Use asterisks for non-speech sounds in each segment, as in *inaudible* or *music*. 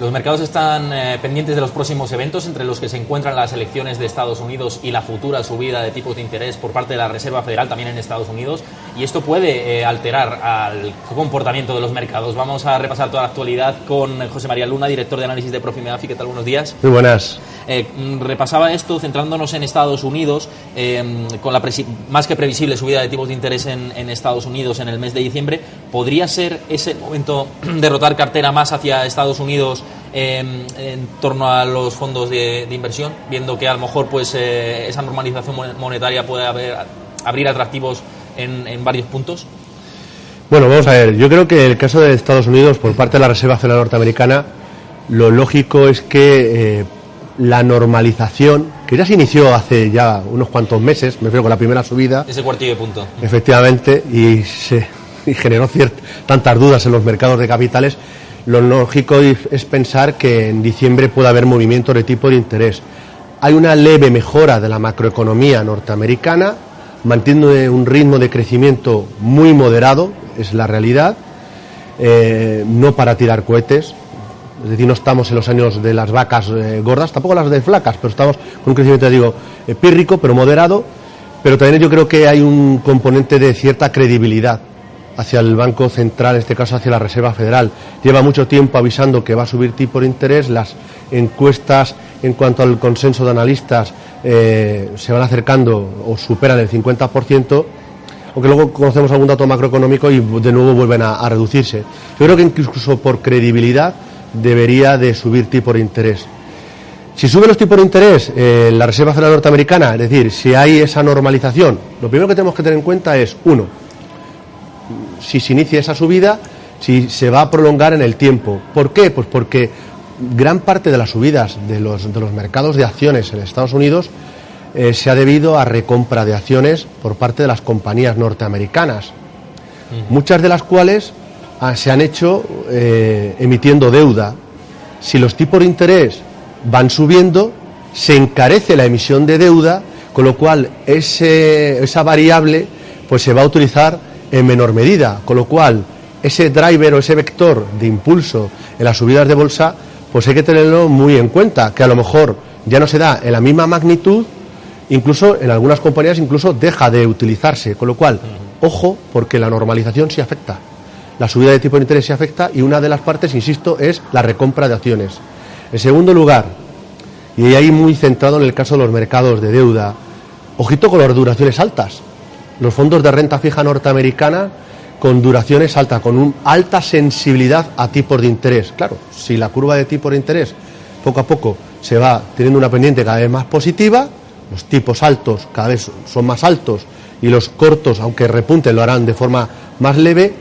Los mercados están eh, pendientes de los próximos eventos, entre los que se encuentran las elecciones de Estados Unidos y la futura subida de tipos de interés por parte de la Reserva Federal también en Estados Unidos. Y esto puede eh, alterar al comportamiento de los mercados. Vamos a repasar toda la actualidad con José María Luna, director de análisis de Profimedafi. ¿Qué tal? Buenos días. Muy buenas. Eh, mm, repasaba esto centrándonos en Estados Unidos, con la más que previsible subida de tipos de interés en, en, Estados Unidos en el mes de diciembre. ¿Podría ser ese momento *clears throat* de rotar cartera más hacia Estados Unidos eh, en torno a los fondos de, de, inversión, viendo que a lo mejor pues esa normalización monetaria puede haber, abrir atractivos en, en varios puntos? Bueno, vamos a ver. Yo creo que el caso de Estados Unidos, por parte de la Reserva Federal Norteamericana, lo lógico es que la normalización, que ya se inició hace ya unos cuantos meses, me refiero con la primera subida. Ese cuartillo de punto. Efectivamente, y se y generó tantas dudas en los mercados de capitales, lo lógico es pensar que en diciembre puede haber movimiento de tipo de interés. Hay una leve mejora de la macroeconomía norteamericana, mantiene un ritmo de crecimiento muy moderado, es la realidad, eh, no para tirar cohetes, es decir, no estamos en los años de las vacas eh, gordas, tampoco las de flacas, pero estamos con un crecimiento, digo, eh, pírrico, pero moderado. Pero también yo creo que hay un componente de cierta credibilidad hacia el Banco Central, en este caso hacia la Reserva Federal. Lleva mucho tiempo avisando que va a subir tipo de interés, las encuestas en cuanto al consenso de analistas eh, se van acercando o superan el 50%, aunque luego conocemos algún dato macroeconómico y de nuevo vuelven a, reducirse. Yo creo que incluso por credibilidad debería de subir tipo de interés. Si sube los tipos de interés eh, la Reserva Federal Norteamericana, es decir, si hay esa normalización, lo primero que tenemos que tener en cuenta es, uno, si se inicia esa subida, si se va a prolongar en el tiempo. ¿Por qué? Pues porque gran parte de las subidas de los, de los mercados de acciones en Estados Unidos eh, se ha debido a recompra de acciones por parte de las compañías norteamericanas, muchas de las cuales Ah, se han hecho eh, emitiendo deuda. Si los tipos de interés van subiendo, se encarece la emisión de deuda, con lo cual ese, esa variable pues se va a utilizar en menor medida, con lo cual ese driver o ese vector de impulso en las subidas de bolsa, pues hay que tenerlo muy en cuenta, que a lo mejor ya no se da en la misma magnitud, incluso en algunas compañías incluso deja de utilizarse, con lo cual, ojo, porque la normalización sí afecta la subida de tipo de interés se afecta y una de las partes, insisto, es la recompra de acciones. En segundo lugar, y ahí muy centrado en el caso de los mercados de deuda, ojito con las duraciones altas. Los fondos de renta fija norteamericana con duraciones altas, con una alta sensibilidad a tipos de interés. Claro, si la curva de tipos de interés poco a poco se va teniendo una pendiente cada vez más positiva, los tipos altos cada vez son más altos y los cortos, aunque repunten, lo harán de forma más leve,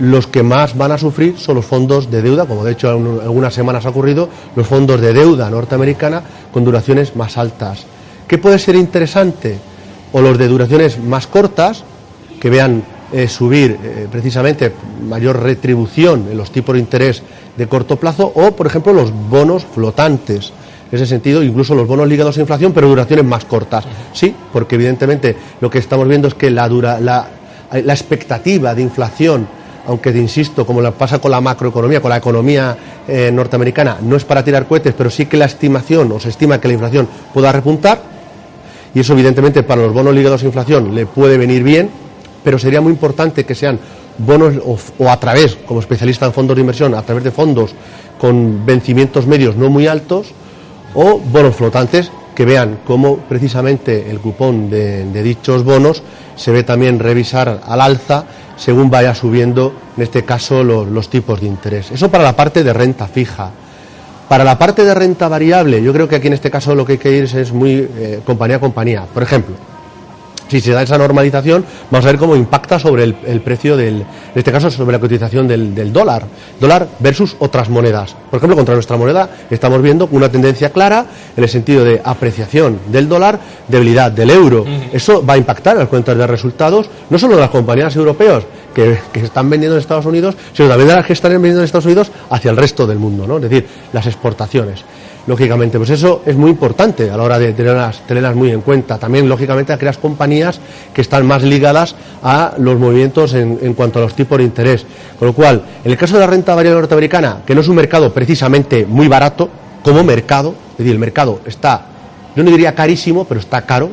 los que más van a sufrir son los fondos de deuda, como de hecho algunas semanas ha ocurrido, los fondos de deuda norteamericana con duraciones más altas. ¿Qué puede ser interesante? O los de duraciones más cortas, que vean eh, subir eh, precisamente mayor retribución en los tipos de interés de corto plazo, o por ejemplo los bonos flotantes. En ese sentido, incluso los bonos ligados a inflación, pero duraciones más cortas. Sí, porque evidentemente lo que estamos viendo es que la, dura, la, la expectativa de inflación aunque insisto, como lo pasa con la macroeconomía, con la economía eh, norteamericana, no es para tirar cohetes, pero sí que la estimación o se estima que la inflación pueda repuntar, y eso evidentemente para los bonos ligados a inflación le puede venir bien, pero sería muy importante que sean bonos o, a través, como especialista en fondos de inversión, a través de fondos con vencimientos medios no muy altos, o bonos flotantes que vean cómo precisamente el cupón de, dichos bonos se ve también revisar al alza según vaya subiendo, en este caso, los, tipos de interés. Eso para la parte de renta fija. Para la parte de renta variable, yo creo que aquí en este caso lo que hay que ir es muy eh, compañía a compañía. Por ejemplo, si se da esa normalización, vamos a ver cómo impacta sobre el, precio del, en este caso sobre la cotización del, dólar, dólar versus otras monedas. Por ejemplo, contra nuestra moneda estamos viendo una tendencia clara en el sentido de apreciación del dólar, debilidad del euro. Eso va a impactar en las cuentas de resultados, no solo de las compañías europeas que, que, están vendiendo en Estados Unidos, sino también de las que están vendiendo en Estados Unidos hacia el resto del mundo, ¿no? Es decir, las exportaciones lógicamente. Pues eso es muy importante a la hora de tenerlas, tenerlas muy en cuenta. También, lógicamente, aquellas compañías que están más ligadas a los movimientos en, en, cuanto a los tipos de interés. Con lo cual, en el caso de la renta variable norteamericana, que no es un mercado precisamente muy barato, como mercado, es decir, el mercado está, yo no diría carísimo, pero está caro.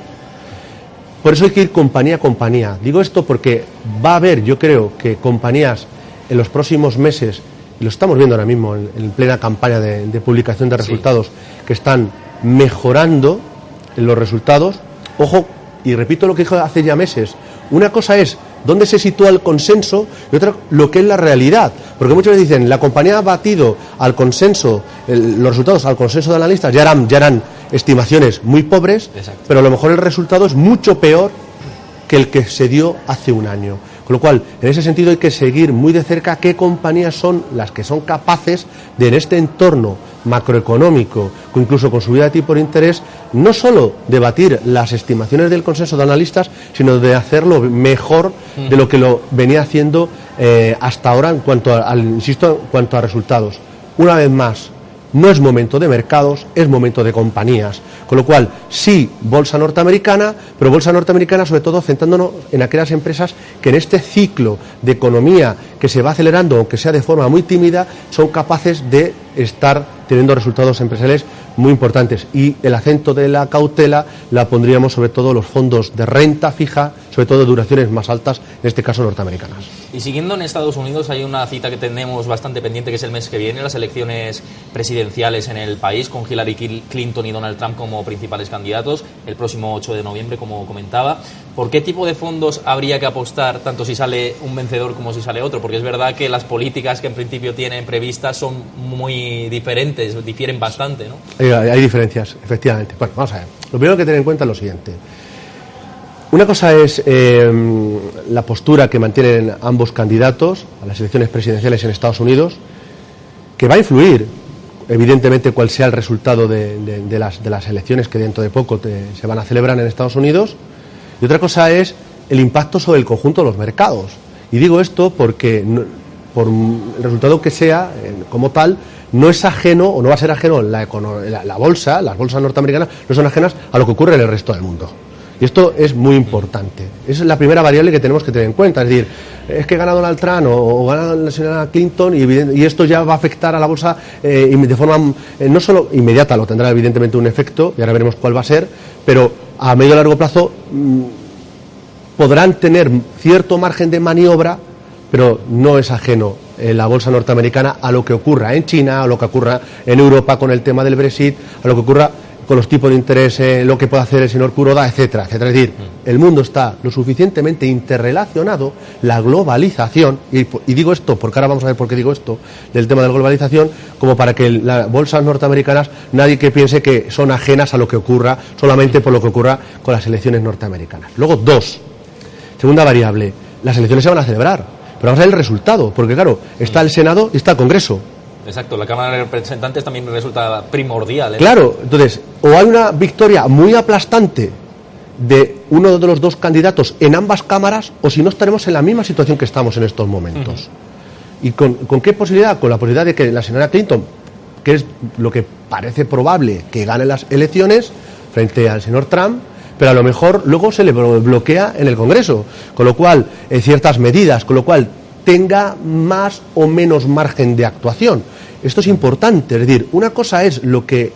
Por eso hay que ir compañía a compañía. Digo esto porque va a haber, yo creo, que compañías en los próximos meses lo estamos viendo ahora mismo en, plena campaña de, publicación de resultados, que están mejorando los resultados. Ojo, y repito lo que dijo hace ya meses, una cosa es dónde se sitúa el consenso y otra lo que es la realidad. Porque muchas veces dicen, la compañía ha batido al consenso, los resultados al consenso de analistas ya eran, ya eran estimaciones muy pobres, pero a lo mejor el resultado es mucho peor que el que se dio hace un año. Con lo cual, en ese sentido hay que seguir muy de cerca qué compañías son las que son capaces de, en este entorno macroeconómico, incluso con subida de tipo de interés, no solo debatir las estimaciones del consenso de analistas, sino de hacerlo mejor de lo que lo venía haciendo eh, hasta ahora en cuanto al, insisto, en cuanto a resultados. Una vez más, no es momento de mercados, es momento de compañías. Con lo cual, sí, bolsa norteamericana, pero bolsa norteamericana sobre todo centrándonos en aquellas empresas que en este ciclo de economía que se va acelerando, aunque sea de forma muy tímida, son capaces de estar teniendo resultados empresariales muy importantes. Y el acento de la cautela la pondríamos sobre todo los fondos de renta fija, sobre todo de duraciones más altas, en este caso norteamericanas. Y siguiendo en Estados Unidos, hay una cita que tenemos bastante pendiente, que es el mes que viene, las elecciones presidenciales en el país, con Hillary Clinton y Donald Trump como principales candidatos, el próximo 8 de noviembre, como comentaba. ¿Por qué tipo de fondos habría que apostar, tanto si sale un vencedor como si sale otro? Porque es verdad que las políticas que en principio tienen previstas son muy diferentes, difieren bastante, ¿no? Hay, diferencias, efectivamente. Bueno, vamos a ver. Lo primero que tener en cuenta es lo siguiente. Una cosa es eh, la postura que mantienen ambos candidatos a las elecciones presidenciales en Estados Unidos, que va a influir, evidentemente, cuál sea el resultado de, las, de las, elecciones que dentro de poco se van a celebrar en Estados Unidos. Y otra cosa es el impacto sobre el conjunto de los mercados. Y digo esto porque, por el resultado que sea, como tal, no es ajeno o no va a ser ajeno la, la, bolsa, las bolsas norteamericanas no son ajenas a lo que ocurre en el resto del mundo. Y esto es muy importante. Esa es la primera variable que tenemos que tener en cuenta. Es decir, es que gana Donald Trump o, gana la señora Clinton y, esto ya va a afectar a la bolsa eh, de forma eh, no solo inmediata, lo tendrá evidentemente un efecto, y ahora veremos cuál va a ser, pero a medio y largo plazo mm, podrán tener cierto margen de maniobra, pero no es ajeno en eh, la bolsa norteamericana a lo que ocurra en China, a lo que ocurra en Europa con el tema del Brexit, a lo que ocurra con los tipos de interés, eh, lo que puede hacer el señor Kuroda, etcétera, etcétera. Es decir, mm. el mundo está lo suficientemente interrelacionado, la globalización, y, digo esto porque ahora vamos a ver por qué digo esto, del tema de la globalización, como para que las bolsas norteamericanas, nadie que piense que son ajenas a lo que ocurra solamente por lo que ocurra con las elecciones norteamericanas. Luego, dos, segunda variable, las elecciones se van a celebrar, pero vamos a ver el resultado, porque claro, está el Senado y está el Congreso. Exacto, la Cámara de Representantes también resulta primordial. ¿eh? Claro, entonces, o hay una victoria muy aplastante de uno de los dos candidatos en ambas cámaras, o si no estaremos en la misma situación que estamos en estos momentos. ¿Y con, con, qué posibilidad? Con la posibilidad de que la señora Clinton, que es lo que parece probable que gane las elecciones frente al señor Trump, pero a lo mejor luego se le bloquea en el Congreso, con lo cual, en ciertas medidas, con lo cual tenga más o menos margen de actuación. Esto es importante, es decir, una cosa es lo que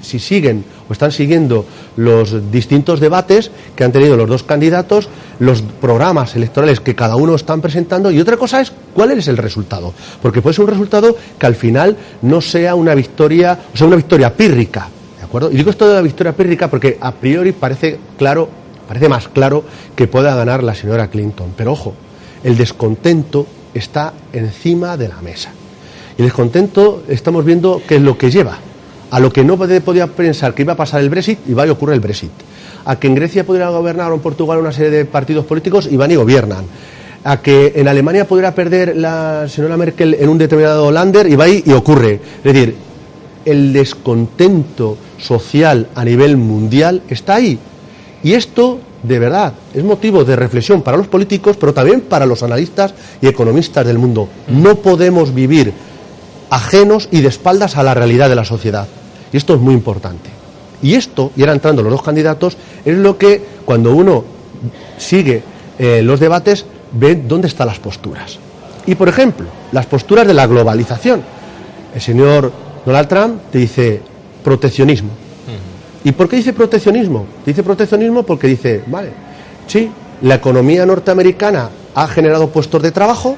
si siguen o están siguiendo los distintos debates que han tenido los dos candidatos, los programas electorales que cada uno están presentando, y otra cosa es cuál es el resultado. Porque puede ser un resultado que al final no sea una victoria, o sea, una victoria pírrica. ¿De acuerdo? Y digo esto de la victoria pírrica porque a priori parece claro, parece más claro que pueda ganar la señora Clinton. Pero ojo, el descontento está encima de la mesa. Y el descontento estamos viendo qué es lo que lleva. A lo que no podía pensar que iba a pasar el Brexit y va a ocurrir el Brexit. a que en Grecia pudiera gobernar o en Portugal una serie de partidos políticos y van y gobiernan. A que en Alemania pudiera perder la señora Merkel en un determinado lander y va y, y ocurre. Es decir, el descontento social a nivel mundial está ahí. Y esto, de verdad, es motivo de reflexión para los políticos, pero también para los analistas y economistas del mundo. No podemos vivir ajenos y de espaldas a la realidad de la sociedad. Y esto es muy importante. Y esto, y ahora entrando los dos candidatos, es lo que cuando uno sigue eh, los debates ve dónde están las posturas. Y por ejemplo, las posturas de la globalización. El señor Donald Trump te dice proteccionismo. ¿Y por qué dice proteccionismo? Dice proteccionismo porque dice, vale, sí, la economía norteamericana ha generado puestos de trabajo,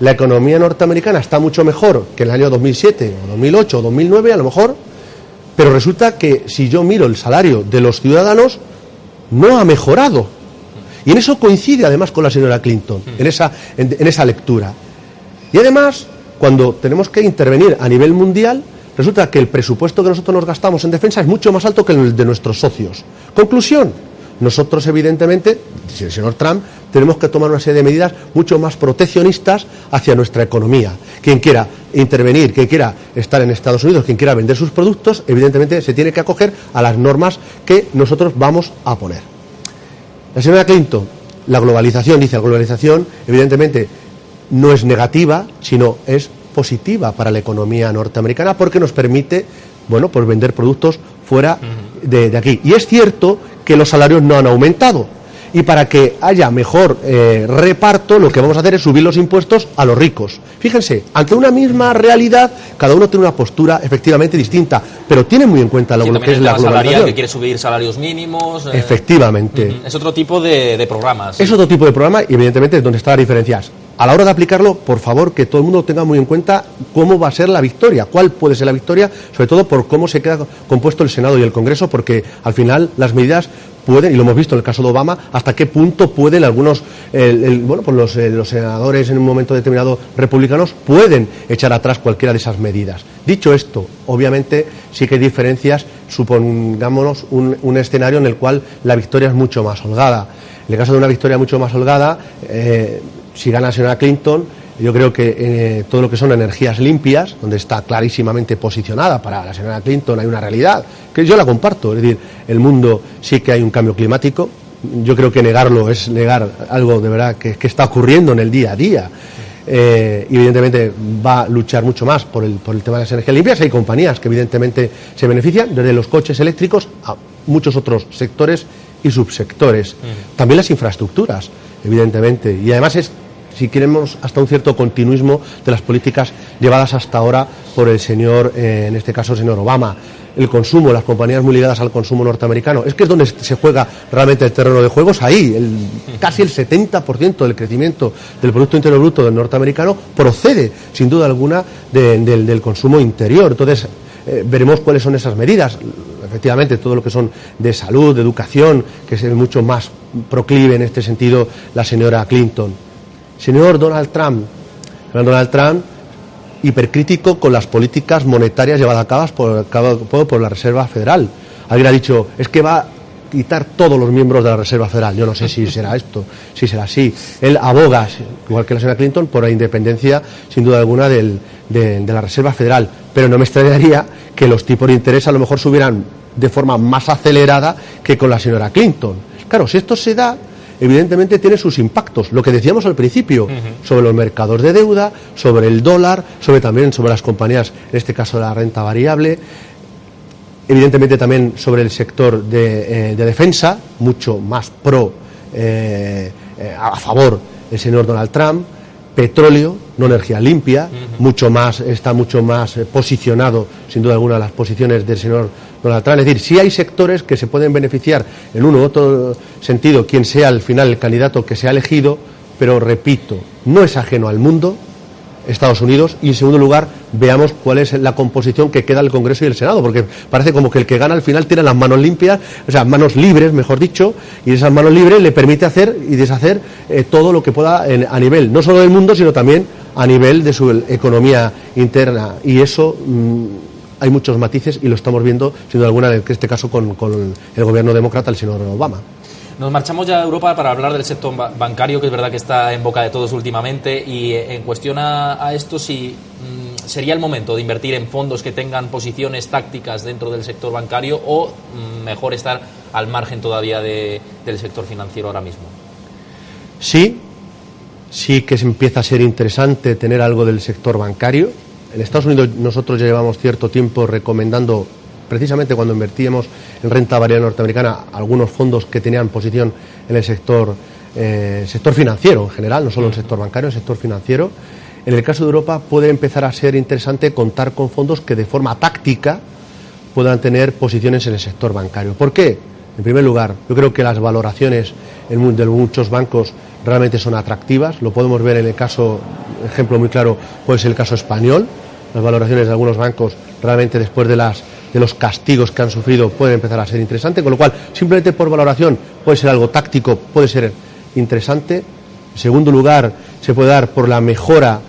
la economía norteamericana está mucho mejor que en el año 2007 o 2008 o 2009 a lo mejor, pero resulta que si yo miro el salario de los ciudadanos, no ha mejorado. Y en eso coincide además con la señora Clinton, en esa, en, en esa lectura. Y además, cuando tenemos que intervenir a nivel mundial, resulta que el presupuesto que nosotros nos gastamos en defensa es mucho más alto que el de nuestros socios. Conclusión, nosotros evidentemente, si el señor Trump, tenemos que tomar una serie de medidas mucho más proteccionistas hacia nuestra economía. Quien quiera intervenir, quien quiera estar en Estados Unidos, quien quiera vender sus productos, evidentemente se tiene que acoger a las normas que nosotros vamos a poner. La señora Clinton, la globalización, dice, la globalización evidentemente no es negativa, sino es positiva para la economía norteamericana porque nos permite, bueno, pues vender productos fuera de, de aquí. Y es cierto que los salarios no han aumentado. Y para que haya mejor eh, reparto, lo que vamos a hacer es subir los impuestos a los ricos. Fíjense, ante una misma realidad, cada uno tiene una postura efectivamente distinta, pero tiene muy en cuenta lo Sí, que es la globalización. que quiere subir salarios mínimos. eh, Efectivamente. Es otro tipo de, de programas. Es otro tipo de programa y evidentemente es donde están las diferencias. A la hora de aplicarlo, por favor, que todo el mundo tenga muy en cuenta cómo va a ser la victoria, cuál puede ser la victoria, sobre todo por cómo se queda compuesto el Senado y el Congreso, porque al final las medidas pueden, y lo hemos visto en el caso de Obama, hasta qué punto pueden algunos, el- bueno, pues los, eh, los senadores en un momento determinado republicanos pueden echar atrás cualquiera de esas medidas. Dicho esto, obviamente sí que hay diferencias, supongámonos un, un escenario en el cual la victoria es mucho más holgada. En el caso de una victoria mucho más holgada, eh, si gana la señora Clinton, yo creo que eh, todo lo que son energías limpias, donde está clarísimamente posicionada para la señora Clinton, hay una realidad que yo la comparto. Es decir, el mundo sí que hay un cambio climático. Yo creo que negarlo es negar algo de verdad que, que está ocurriendo en el día a día. Eh, evidentemente va a luchar mucho más por el, por el tema de las energías limpias. Hay compañías que evidentemente se benefician, desde los coches eléctricos a muchos otros sectores y subsectores. También las infraestructuras, evidentemente. Y además es, si queremos, hasta un cierto continuismo de las políticas llevadas hasta ahora por el señor, eh, en este caso el señor Obama. El consumo, las compañías muy ligadas al consumo norteamericano. Es que es donde se juega realmente el terreno de juegos, ahí. El, casi el 70% del crecimiento del Producto Interior Bruto del norteamericano procede, sin duda alguna, de- del, del consumo interior. Entonces, eh, veremos cuáles son esas medidas. Efectivamente, todo lo que son de salud, de educación, que es mucho más proclive en este sentido la señora Clinton. Señor Donald Trump, Donald Trump, hipercrítico con las políticas monetarias llevadas a cabo por, por la Reserva Federal. Alguien ha dicho, es que va a quitar todos los miembros de la Reserva Federal. Yo no sé si será esto, si será así. Él aboga, igual que la señora Clinton, por la independencia, sin duda alguna, de, de la Reserva Federal. Pero no me extrañaría que los tipos de interés a lo mejor subieran de forma más acelerada que con la señora Clinton. Claro, si esto se da, evidentemente tiene sus impactos. Lo que decíamos al principio, sobre los mercados de deuda, sobre el dólar, sobre también sobre las compañías, en este caso de la renta variable, evidentemente también sobre el sector de, eh, de defensa, mucho más pro, eh, eh, a favor del señor Donald Trump, petróleo, no energía limpia, mucho más, está mucho más eh, posicionado, sin duda alguna, las posiciones del señor Donald Trump. Es decir, sí hay sectores que se pueden beneficiar en uno u otro sentido, quien sea al final el candidato que sea elegido, pero repito, no es ajeno al mundo, Estados Unidos y en segundo lugar veamos cuál es la composición que queda del Congreso y el Senado porque parece como que el que gana al final tiene las manos limpias o sea manos libres mejor dicho y esas manos libres le permite hacer y deshacer eh, todo lo que pueda en- a nivel no solo del mundo sino también a nivel de su economía interna y eso mm, hay muchos matices y lo estamos viendo, sin duda alguna, en este caso con, con el gobierno demócrata, el señor Obama. Nos marchamos ya a Europa para hablar del sector bancario, que es verdad que está en boca de todos últimamente, y eh, en cuestión a, esto, si mm, sería el momento de invertir en fondos que tengan posiciones tácticas dentro del sector bancario o mm, mejor estar al margen todavía del sector financiero ahora mismo. Sí, sí que se empieza a ser interesante tener algo del sector bancario. En Estados Unidos nosotros ya llevamos cierto tiempo recomendando precisamente cuando invertíamos en renta variable norteamericana, algunos fondos que tenían posición en el sector, eh, sector financiero en general, no solo en el sector bancario, en el sector financiero. En el caso de Europa puede empezar a ser interesante contar con fondos que de forma táctica puedan tener posiciones en el sector bancario. ¿Por qué? En primer lugar, yo creo que las valoraciones de muchos bancos realmente son atractivas. Lo podemos ver en el caso, ejemplo muy claro, puede ser el caso español. Las valoraciones de algunos bancos realmente después de las de los castigos que han sufrido pueden empezar a ser interesantes, con lo cual simplemente por valoración puede ser algo táctico, puede ser interesante. En segundo lugar, se puede dar por la mejora,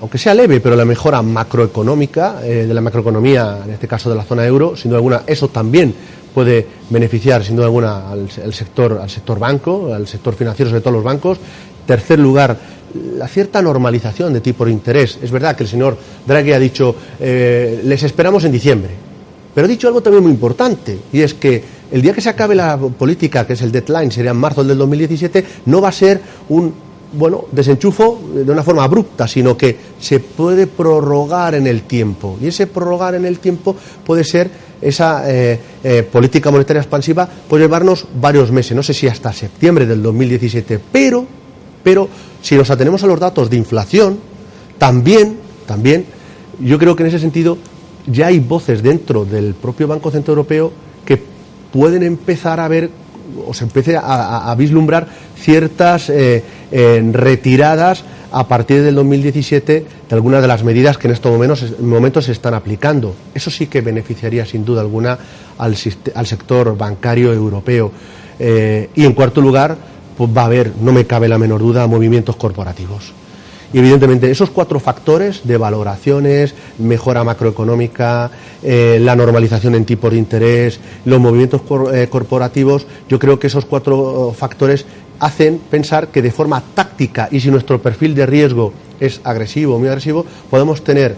aunque sea leve, pero la mejora macroeconómica eh, de la macroeconomía, en este caso de la zona euro, sin duda alguna, eso también puede beneficiar sin duda alguna al, sector al sector banco, al sector financiero, sobre todo los bancos. Tercer lugar, la cierta normalización de tipo de interés. Es verdad que el señor Draghi ha dicho eh, les esperamos en diciembre. Pero ha dicho algo también muy importante, y es que el día que se acabe la política, que es el deadline, sería en marzo del 2017, no va a ser un bueno, desenchufo de una forma abrupta, sino que se puede prorrogar en el tiempo. Y ese prorrogar en el tiempo puede ser esa eh, eh, política monetaria expansiva, puede llevarnos varios meses, no sé si hasta septiembre del 2017, pero, pero si nos atenemos a los datos de inflación, también, también, yo creo que en ese sentido ya hay voces dentro del propio Banco Central Europeo que pueden empezar a ver o se empiece a, vislumbrar ciertas eh, retiradas a partir del 2017 de algunas de las medidas que en estos momentos, se están aplicando. Eso sí que beneficiaría sin duda alguna al, sector bancario europeo. Eh, y en cuarto lugar, pues va a haber, no me cabe la menor duda, movimientos corporativos. Y evidentemente esos cuatro factores de valoraciones, mejora macroeconómica, eh, la normalización en tipos de interés, los movimientos eh, corporativos, yo creo que esos cuatro factores hacen pensar que de forma táctica y si nuestro perfil de riesgo es agresivo muy agresivo, podemos tener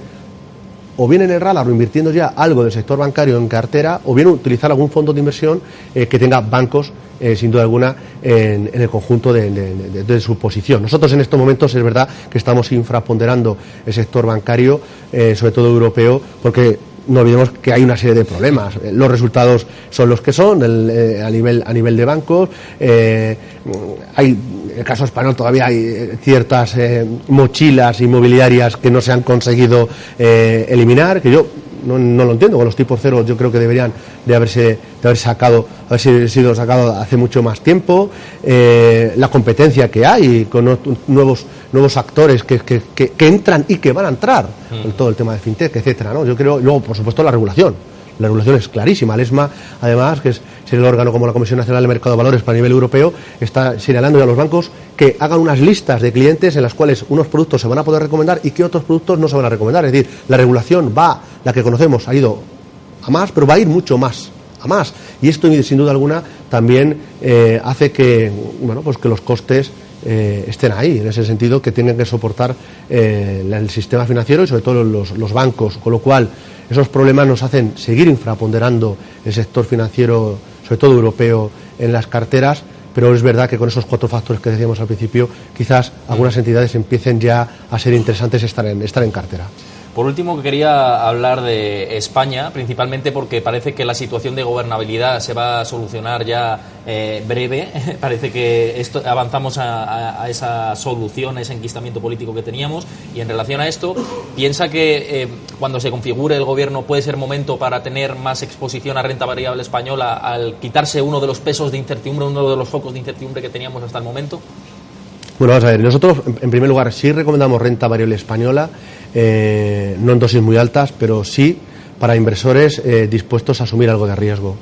o bien en el radar o invirtiendo ya algo del sector bancario en cartera, o bien utilizar algún fondo de inversión eh, que tenga bancos, eh, sin duda alguna, en, el conjunto de, su posición. Nosotros en estos momentos es verdad que estamos infraponderando el sector bancario, eh, sobre todo europeo, porque no olvidemos que hay una serie de problemas. Los resultados son los que son a, nivel, a nivel de bancos. hay en el caso español todavía hay eh, ciertas eh, mochilas inmobiliarias que no se han conseguido eh, eliminar, que yo no, lo entiendo, con los tipos cero yo creo que deberían de haberse, de haber sacado, haber sido sacado hace mucho más tiempo, la competencia que hay con nuevos nuevos actores que, que, que, entran y que van a entrar, mm. con todo el tema de fintech, etcétera, ¿no? Yo creo, luego por supuesto la regulación la regulación es clarísima. El ESMA, además, que es el órgano como la Comisión Nacional de Mercado de Valores para nivel europeo, está señalando a los bancos que hagan unas listas de clientes en las cuales unos productos se van a poder recomendar y que otros productos no se van a recomendar. Es decir, la regulación va, la que conocemos, ha ido a más, pero va a ir mucho más a más. Y esto, sin duda alguna, también eh, hace que, bueno, pues que los costes eh, estén ahí, en ese sentido, que tengan que soportar eh, el sistema financiero y sobre todo los, los, bancos, con lo cual esos problemas nos hacen seguir infraponderando el sector financiero, sobre todo europeo, en las carteras, pero es verdad que con esos cuatro factores que decíamos al principio, quizás algunas entidades empiecen ya a ser interesantes estar en, estar en cartera. Por último, quería hablar de España, principalmente porque parece que la situación de gobernabilidad se va a solucionar ya eh, breve. *laughs* parece que avanzamos a, esa solución, a ese enquistamiento político que teníamos. Y en relación a esto, piensa que eh, cuando se configure el gobierno puede ser momento para tener más exposición a renta variable española al quitarse uno de los pesos de incertidumbre, uno de los focos de incertidumbre que teníamos hasta el momento. Bueno, vamos a ver, nosotros en primer lugar sí recomendamos renta variable española, eh, no en dosis muy altas, pero sí para inversores eh, dispuestos a asumir algo de riesgo.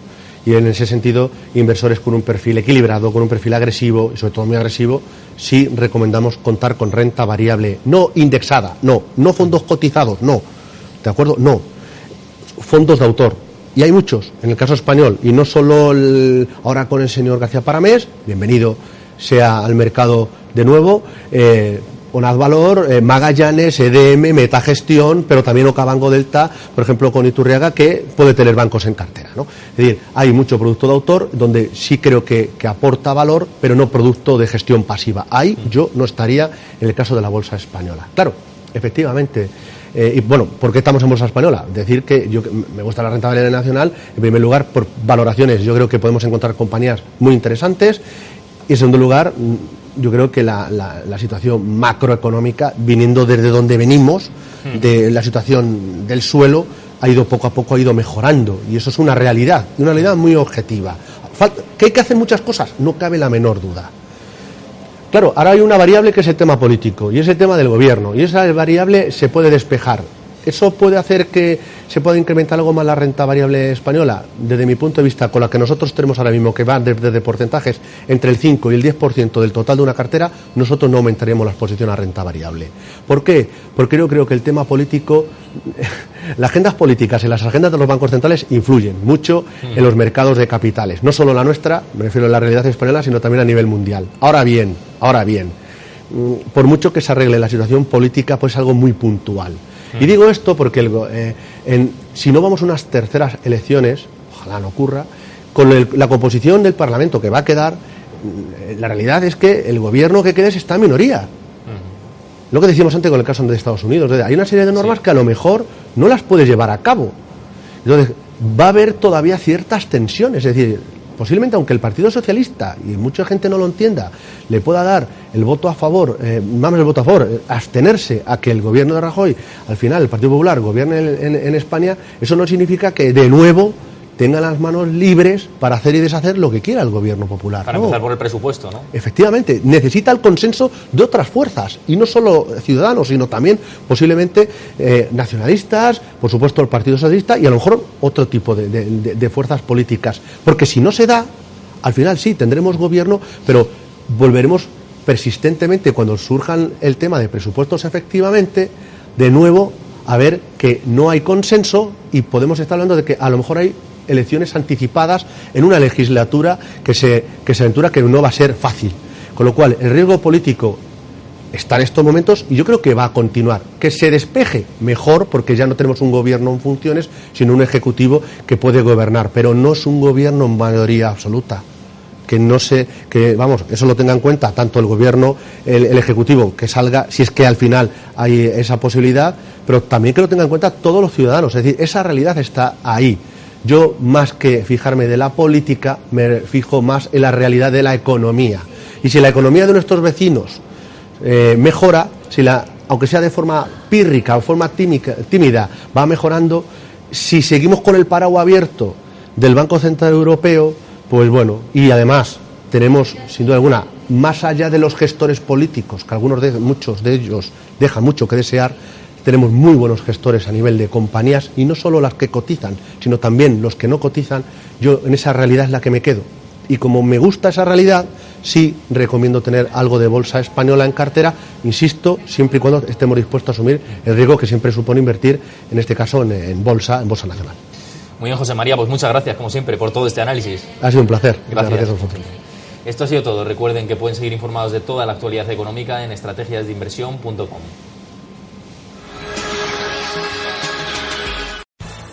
Y en ese sentido, inversores con un perfil equilibrado, con un perfil agresivo y sobre todo muy agresivo, sí recomendamos contar con renta variable, no indexada, no, no fondos cotizados, no, ¿de acuerdo? No. fondos de autor. Y hay muchos, en el caso español, y no solo ahora con el señor García Paramés, bienvenido sea al mercado de nuevo, eh, Valor, eh, Magallanes, EDM, Metagestión, pero también Ocabango Delta, por ejemplo, con Iturriaga, que puede tener bancos en cartera. ¿no? Es decir, hay mucho producto de autor donde sí creo que, aporta valor, pero no producto de gestión pasiva. Ahí yo no estaría en el caso de la bolsa española. Claro, efectivamente. Eh, y bueno, ¿por qué estamos en bolsa española? Decir que yo me gusta la rentabilidad nacional, en primer lugar, por valoraciones. Yo creo que podemos encontrar compañías muy interesantes. Y en segundo lugar, yo creo que la, la, situación macroeconómica, viniendo desde donde venimos, hmm. de la situación del suelo, ha ido poco a poco ha ido mejorando y eso es una realidad, una realidad muy objetiva. ¿Que hay que hacer muchas cosas? No cabe la menor duda. Claro, ahora hay una variable que es el tema político y es el tema del gobierno y esa variable se puede despejar ¿Eso puede hacer que se pueda incrementar algo más la renta variable española? Desde mi punto de vista, con la que nosotros tenemos ahora mismo, que va desde porcentajes entre el 5 y el 10% del total de una cartera, nosotros no aumentaríamos la exposición a renta variable. ¿Por qué? Porque yo creo que el tema político, *laughs* las agendas políticas y las agendas de los bancos centrales influyen mucho en los mercados de capitales. No solo la nuestra, me refiero a la realidad española, sino también a nivel mundial. Ahora bien, ahora bien, mm, por mucho que se arregle la situación política, pues es algo muy puntual. Y digo esto porque eh, si no vamos a unas terceras elecciones, ojalá no ocurra, con la composición del Parlamento que va a quedar, mm, la realidad es que el gobierno que quede está en minoría. Lo que decíamos antes con el caso de Estados Unidos. Hay una serie de normas que a lo mejor no las puedes llevar a cabo. Entonces, va a haber todavía ciertas tensiones. Es decir, posiblemente aunque el Partido Socialista, y mucha gente no lo entienda, le pueda dar el voto a favor, eh, vamos, el voto a favor, eh, abstenerse a que el gobierno de Rajoy, al final el Partido Popular, gobierne en España, eso no significa que de nuevo tenga las manos libres para hacer y deshacer lo que quiera el gobierno popular. Para empezar por el presupuesto, ¿no? Efectivamente, necesita el consenso de otras fuerzas, y no solo ciudadanos, sino también posiblemente eh, nacionalistas, por supuesto el Partido Socialista y a lo mejor otro tipo de, fuerzas políticas. Porque si no se da, al final sí, tendremos gobierno, pero volveremos persistentemente cuando surjan el tema de presupuestos efectivamente, de nuevo a ver que no hay consenso y podemos estar hablando de que a lo mejor hay elecciones anticipadas en una legislatura que se, que se aventura que no va a ser fácil. Con lo cual, el riesgo político está en estos momentos y yo creo que va a continuar. Que se despeje mejor porque ya no tenemos un gobierno en funciones, sino un ejecutivo que puede gobernar, pero no es un gobierno en mayoría absoluta. Que no se, que vamos, eso lo tenga en cuenta tanto el gobierno, el, el ejecutivo, que salga, si es que al final hay esa posibilidad, pero también que lo tenga en cuenta todos los ciudadanos. Es decir, esa realidad está ahí. Yo, más que fijarme de la política, me fijo más en la realidad de la economía. Y si la economía de nuestros vecinos eh, mejora, si la, aunque sea de forma pírrica o forma tímida, va mejorando, si seguimos con el paraguas abierto del Banco Central Europeo, pues bueno, y además tenemos, sin duda alguna, más allá de los gestores políticos, que algunos de muchos de ellos dejan mucho que desear, tenemos muy buenos gestores a nivel de compañías y no solo las que cotizan, sino también los que no cotizan. Yo en esa realidad es la que me quedo. Y como me gusta esa realidad, sí recomiendo tener algo de bolsa española en cartera, insisto, siempre y cuando estemos dispuestos a asumir el riesgo que siempre supone invertir, en este caso en, bolsa, en bolsa nacional. Muy bien, José María, pues muchas gracias, como siempre, por todo este análisis. Ha sido un placer. Gracias. gracias Esto ha sido todo. Recuerden que pueden seguir informados de toda la actualidad económica en estrategiasdeinversión.com.